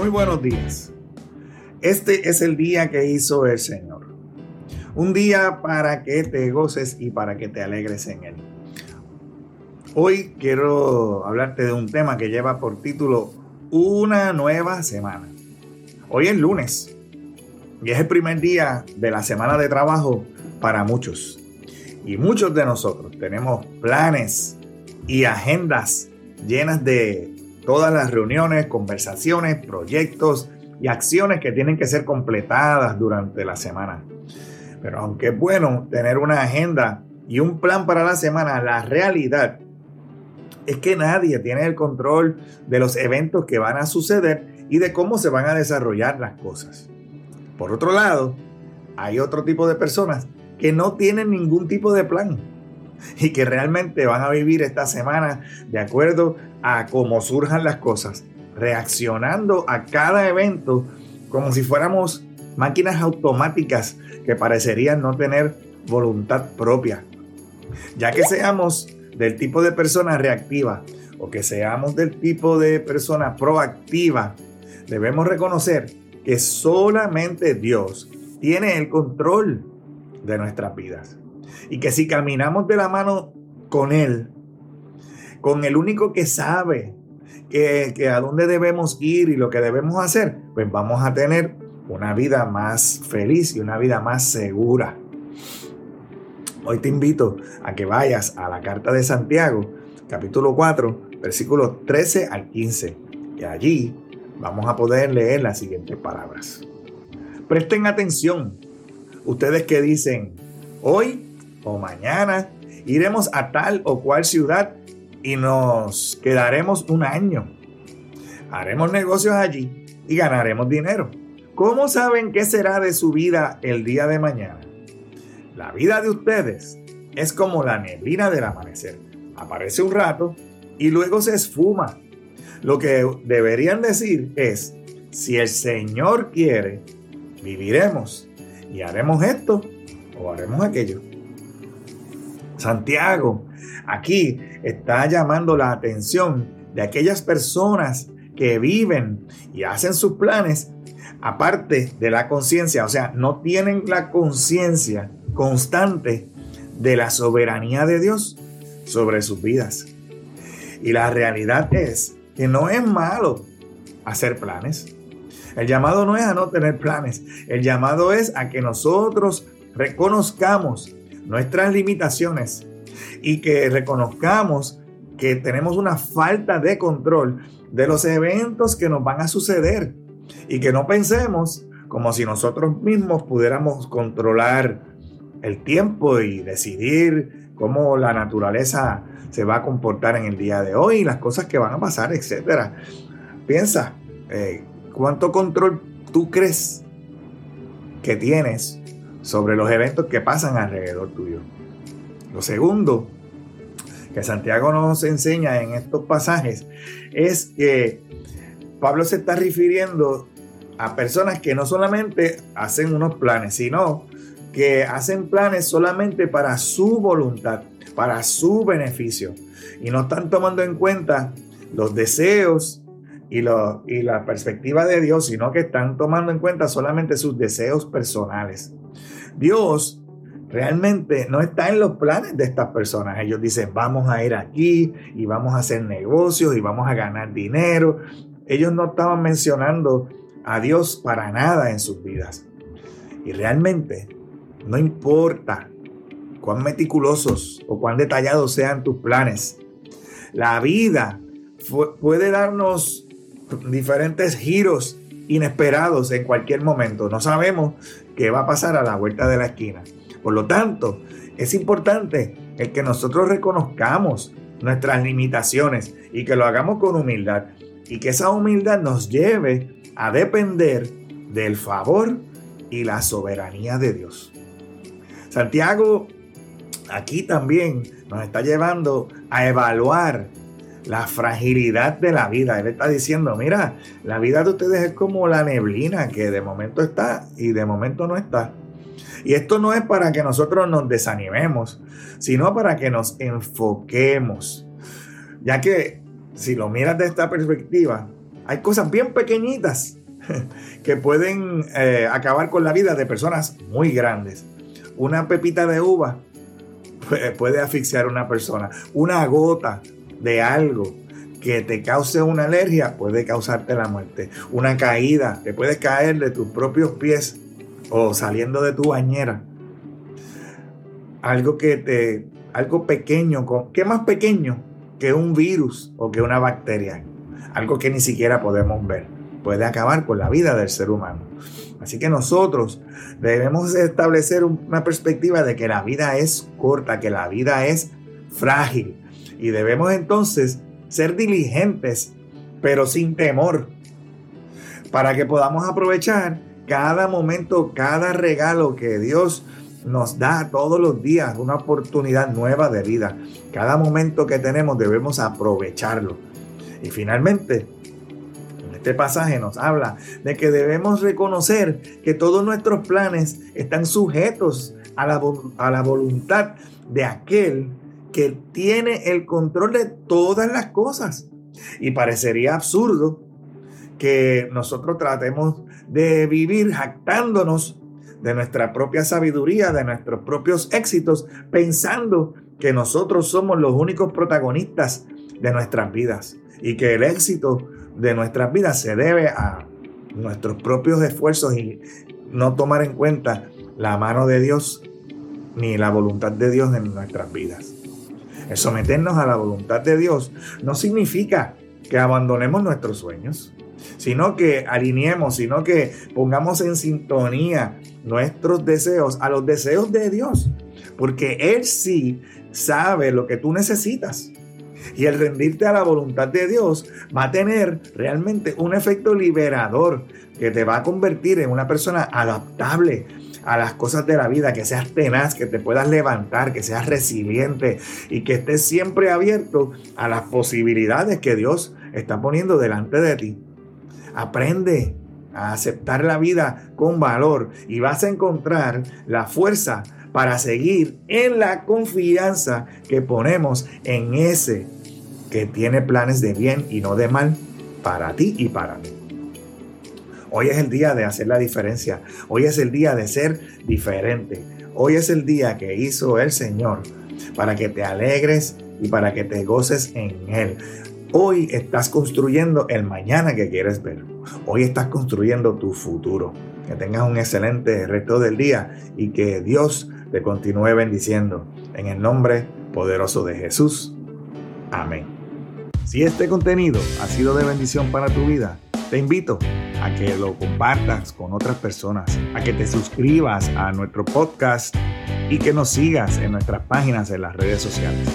Muy buenos días. Este es el día que hizo el Señor. Un día para que te goces y para que te alegres en él. Hoy quiero hablarte de un tema que lleva por título Una nueva semana. Hoy es lunes y es el primer día de la semana de trabajo para muchos. Y muchos de nosotros tenemos planes y agendas llenas de todas las reuniones, conversaciones, proyectos y acciones que tienen que ser completadas durante la semana. Pero aunque es bueno tener una agenda y un plan para la semana, la realidad es que nadie tiene el control de los eventos que van a suceder y de cómo se van a desarrollar las cosas. Por otro lado, hay otro tipo de personas que no tienen ningún tipo de plan y que realmente van a vivir esta semana de acuerdo a cómo surjan las cosas, reaccionando a cada evento como si fuéramos máquinas automáticas que parecerían no tener voluntad propia. Ya que seamos del tipo de persona reactiva o que seamos del tipo de persona proactiva, debemos reconocer que solamente Dios tiene el control de nuestras vidas. Y que si caminamos de la mano con Él, con el único que sabe que, a dónde debemos ir y lo que debemos hacer, pues vamos a tener una vida más feliz y una vida más segura. Hoy te invito a que vayas a la carta de Santiago, capítulo 4, versículos 13 al 15. Y allí vamos a poder leer las siguientes palabras. Presten atención, ustedes que dicen, hoy o mañana iremos a tal o cual ciudad y nos quedaremos un año. Haremos negocios allí y ganaremos dinero. ¿Cómo saben qué será de su vida el día de mañana? La vida de ustedes es como la neblina del amanecer. Aparece un rato y luego se esfuma. Lo que deberían decir es, si el Señor quiere, viviremos y haremos esto o haremos aquello. Santiago aquí está llamando la atención de aquellas personas que viven y hacen sus planes aparte de la conciencia, o sea, no tienen la conciencia constante de la soberanía de Dios sobre sus vidas. Y la realidad es que no es malo hacer planes. El llamado no es a no tener planes, el llamado es a que nosotros reconozcamos nuestras limitaciones y que reconozcamos que tenemos una falta de control de los eventos que nos van a suceder y que no pensemos como si nosotros mismos pudiéramos controlar el tiempo y decidir cómo la naturaleza se va a comportar en el día de hoy, las cosas que van a pasar, etc. Piensa, eh, ¿cuánto control tú crees que tienes sobre los eventos que pasan alrededor tuyo? Lo segundo que Santiago nos enseña en estos pasajes es que Pablo se está refiriendo a personas que no solamente hacen unos planes, sino que hacen planes solamente para su voluntad, para su beneficio, y no están tomando en cuenta los deseos y, y la perspectiva de Dios, sino que están tomando en cuenta solamente sus deseos personales. Dios realmente no está en los planes de estas personas. Ellos dicen, vamos a ir aquí y vamos a hacer negocios y vamos a ganar dinero. Ellos no estaban mencionando a Dios para nada en sus vidas. Y realmente no importa cuán meticulosos o cuán detallados sean tus planes. La vida puede darnos diferentes giros inesperados en cualquier momento. No sabemos qué va a pasar a la vuelta de la esquina. Por lo tanto, es importante que nosotros reconozcamos nuestras limitaciones y que lo hagamos con humildad y que esa humildad nos lleve a depender del favor y la soberanía de Dios. Santiago aquí también nos está llevando a evaluar la fragilidad de la vida. Él está diciendo, mira, la vida de ustedes es como la neblina que de momento está y de momento no está. Y esto no es para que nosotros nos desanimemos, sino para que nos enfoquemos. Ya que si lo miras de esta perspectiva, hay cosas bien pequeñitas que pueden eh, acabar con la vida de personas muy grandes. Una pepita de uva puede asfixiar a una persona. Una gota de algo que te cause una alergia puede causarte la muerte. Una caída, te puedes caer de tus propios pies o saliendo de tu bañera. Algo que te, algo pequeño, ¿qué más pequeño que un virus o que una bacteria? Algo que ni siquiera podemos ver. Puede acabar con la vida del ser humano. Así que nosotros debemos establecer una perspectiva de que la vida es corta, que la vida es frágil. Y debemos entonces ser diligentes, pero sin temor, para que podamos aprovechar cada momento, cada regalo que Dios nos da todos los días, una oportunidad nueva de vida. Cada momento que tenemos debemos aprovecharlo. Y finalmente, este pasaje nos habla de que debemos reconocer que todos nuestros planes están sujetos a la, a la voluntad de aquel que tiene el control de todas las cosas. Y parecería absurdo que nosotros tratemos de vivir jactándonos de nuestra propia sabiduría, de nuestros propios éxitos, pensando que nosotros somos los únicos protagonistas de nuestras vidas y que el éxito de nuestras vidas se debe a nuestros propios esfuerzos y no tomar en cuenta la mano de Dios ni la voluntad de Dios en nuestras vidas. El someternos a la voluntad de Dios no significa que abandonemos nuestros sueños, sino que alineemos, sino que pongamos en sintonía nuestros deseos a los deseos de Dios, porque Él sí sabe lo que tú necesitas. Y el rendirte a la voluntad de Dios va a tener realmente un efecto liberador que te va a convertir en una persona adaptable, a las cosas de la vida, que seas tenaz, que te puedas levantar, que seas resiliente y que estés siempre abierto a las posibilidades que Dios está poniendo delante de ti. Aprende a aceptar la vida con valor y vas a encontrar la fuerza para seguir en la confianza que ponemos en ese que tiene planes de bien y no de mal para ti y para mí. Hoy es el día de hacer la diferencia. Hoy es el día de ser diferente. Hoy es el día que hizo el Señor para que te alegres y para que te goces en Él. Hoy estás construyendo el mañana que quieres ver. Hoy estás construyendo tu futuro. Que tengas un excelente resto del día y que Dios te continúe bendiciendo. En el nombre poderoso de Jesús. Amén. Si este contenido ha sido de bendición para tu vida, te invito a que lo compartas con otras personas, a que te suscribas a nuestro podcast y que nos sigas en nuestras páginas en las redes sociales.